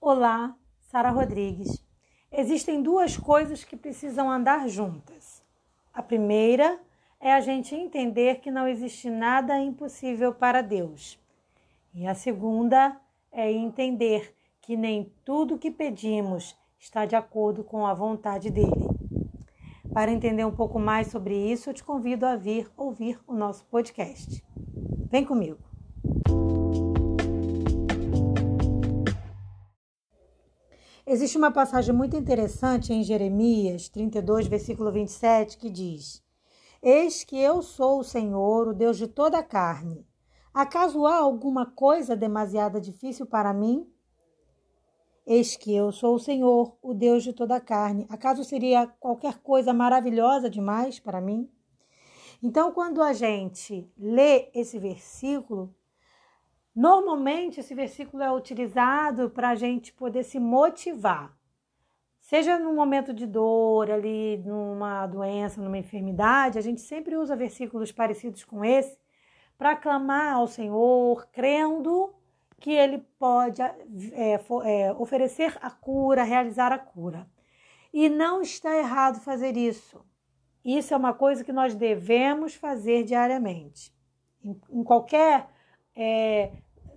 Olá, Sara Rodrigues. Existem duas coisas que precisam andar juntas. A primeira é a gente entender que não existe nada impossível para Deus. E a segunda é entender que nem tudo que pedimos está de acordo com a vontade dele. Para entender um pouco mais sobre isso, eu te convido a vir ouvir o nosso podcast. Vem comigo. Existe uma passagem muito interessante em Jeremias 32, versículo 27, que diz: Eis que eu sou o Senhor, o Deus de toda a carne. Acaso há alguma coisa demasiada difícil para mim? Eis que eu sou o Senhor, o Deus de toda a carne. Acaso seria qualquer coisa maravilhosa demais para mim? Então, quando a gente lê esse versículo, Normalmente, esse versículo é utilizado para a gente poder se motivar, seja num momento de dor, ali, numa doença, numa enfermidade, a gente sempre usa versículos parecidos com esse para clamar ao Senhor, crendo que Ele pode é, é, oferecer a cura, realizar a cura. E não está errado fazer isso. Isso é uma coisa que nós devemos fazer diariamente. Em, em qualquer é,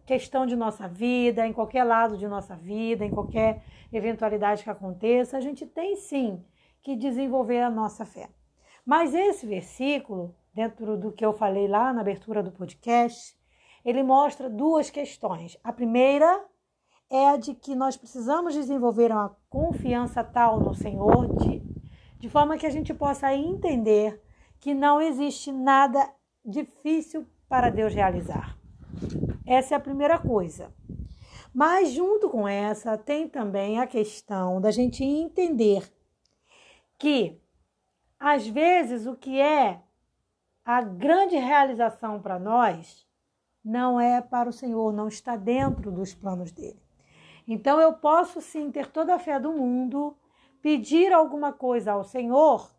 questão de nossa vida, em qualquer lado de nossa vida, em qualquer eventualidade que aconteça, a gente tem sim que desenvolver a nossa fé. Mas esse versículo, dentro do que eu falei lá na abertura do podcast, ele mostra duas questões. A primeira é a de que nós precisamos desenvolver uma confiança tal no Senhor, de, de forma que a gente possa entender que não existe nada difícil para Deus realizar. Essa é a primeira coisa. Mas junto com essa tem também a questão da gente entender que às vezes o que é a grande realização para nós não é para o Senhor, não está dentro dos planos dele. Então eu posso sim ter toda a fé do mundo, pedir alguma coisa ao Senhor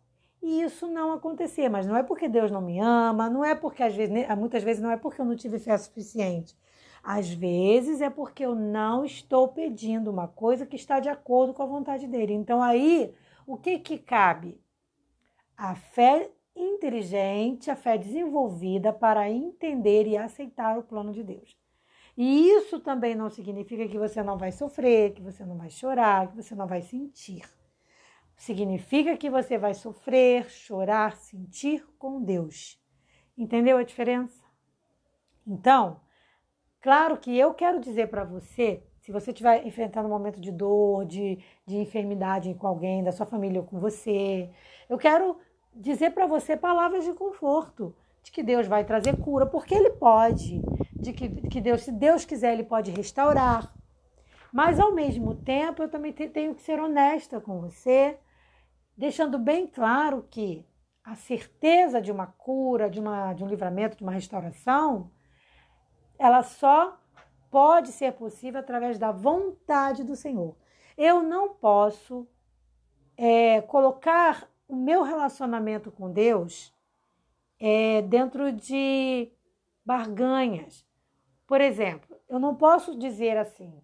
e isso não acontecer. Mas não é porque Deus não me ama, não é porque às vezes, muitas vezes não é porque eu não tive fé suficiente. Às vezes é porque eu não estou pedindo uma coisa que está de acordo com a vontade dele. Então aí, o que que cabe? A fé inteligente, a fé desenvolvida para entender e aceitar o plano de Deus. E isso também não significa que você não vai sofrer, que você não vai chorar, que você não vai sentir. Significa que você vai sofrer, chorar, sentir com Deus. Entendeu a diferença? Então, claro que eu quero dizer para você, se você estiver enfrentando um momento de dor, de, de enfermidade com alguém, da sua família ou com você, eu quero dizer para você palavras de conforto, de que Deus vai trazer cura, porque Ele pode, de que, que Deus, se Deus quiser, Ele pode restaurar. Mas ao mesmo tempo, eu também tenho que ser honesta com você deixando bem claro que a certeza de uma cura, de, uma, de um livramento, de uma restauração, ela só pode ser possível através da vontade do Senhor. Eu não posso é, colocar o meu relacionamento com Deus é, dentro de barganhas. Por exemplo, eu não posso dizer assim: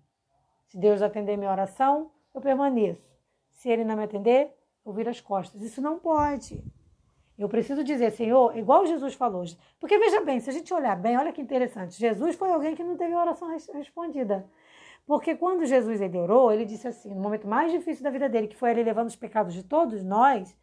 se Deus atender minha oração, eu permaneço. Se Ele não me atender, ou vira as costas. Isso não pode. Eu preciso dizer, Senhor, igual Jesus falou. Porque veja bem, se a gente olhar bem, olha que interessante. Jesus foi alguém que não teve oração respondida. Porque quando Jesus ele orou, ele disse assim, no momento mais difícil da vida dele, que foi ele levando os pecados de todos nós,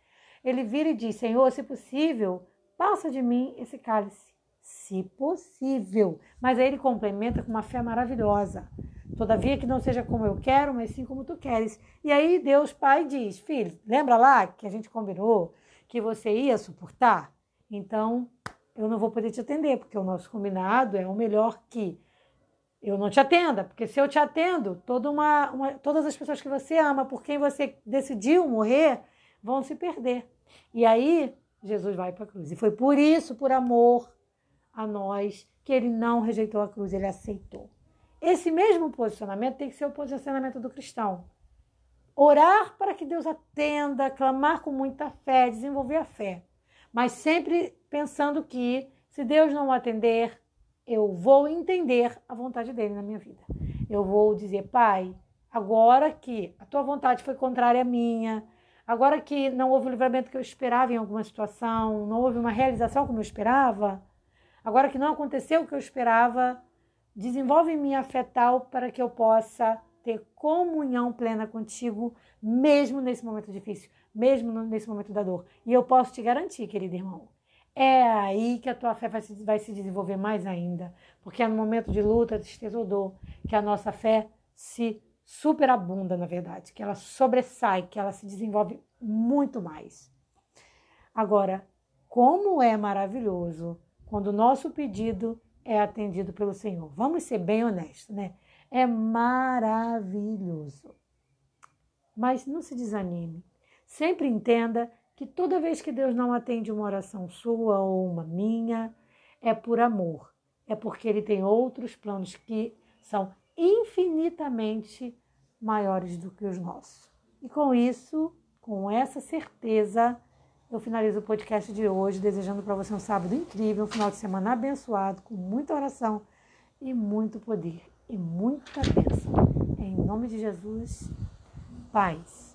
ele vira e diz: Senhor, se possível, passa de mim esse cálice. Se possível. Mas aí ele complementa com uma fé maravilhosa. Todavia que não seja como eu quero, mas sim como tu queres. E aí Deus Pai diz: Filho, lembra lá que a gente combinou que você ia suportar? Então eu não vou poder te atender, porque o nosso combinado é o melhor que eu não te atenda, porque se eu te atendo, toda uma, uma, todas as pessoas que você ama, por quem você decidiu morrer, vão se perder. E aí Jesus vai para a cruz. E foi por isso, por amor a nós, que ele não rejeitou a cruz, ele aceitou. Esse mesmo posicionamento tem que ser o posicionamento do cristão. Orar para que Deus atenda, clamar com muita fé, desenvolver a fé. Mas sempre pensando que, se Deus não atender, eu vou entender a vontade dele na minha vida. Eu vou dizer, Pai, Agora que a tua vontade foi contrária à minha, agora que não houve o livramento que eu esperava em alguma situação, não houve uma realização como eu esperava, agora que não aconteceu o que eu esperava, desenvolve em mim a fé tal para que eu possa ter comunhão plena contigo, mesmo nesse momento difícil, mesmo nesse momento da dor. E eu posso te garantir, querido irmão, é aí que a tua fé vai se, vai se desenvolver mais ainda, porque é no momento de luta, tristeza ou dor que a nossa fé se superabunda, na verdade, que ela sobressai, que ela se desenvolve muito mais. Agora, como é maravilhoso quando o nosso pedido é atendido pelo Senhor. Vamos ser bem honestos, né? É maravilhoso. Mas não se desanime. Sempre entenda que toda vez que Deus não atende uma oração sua ou uma minha, é por amor. É porque Ele tem outros planos que são infinitamente maiores do que os nossos. E com isso, com essa certeza, eu finalizo o podcast de hoje desejando para você um sábado incrível, um final de semana abençoado, com muita oração e muito poder e muita bênção. Em nome de Jesus, paz.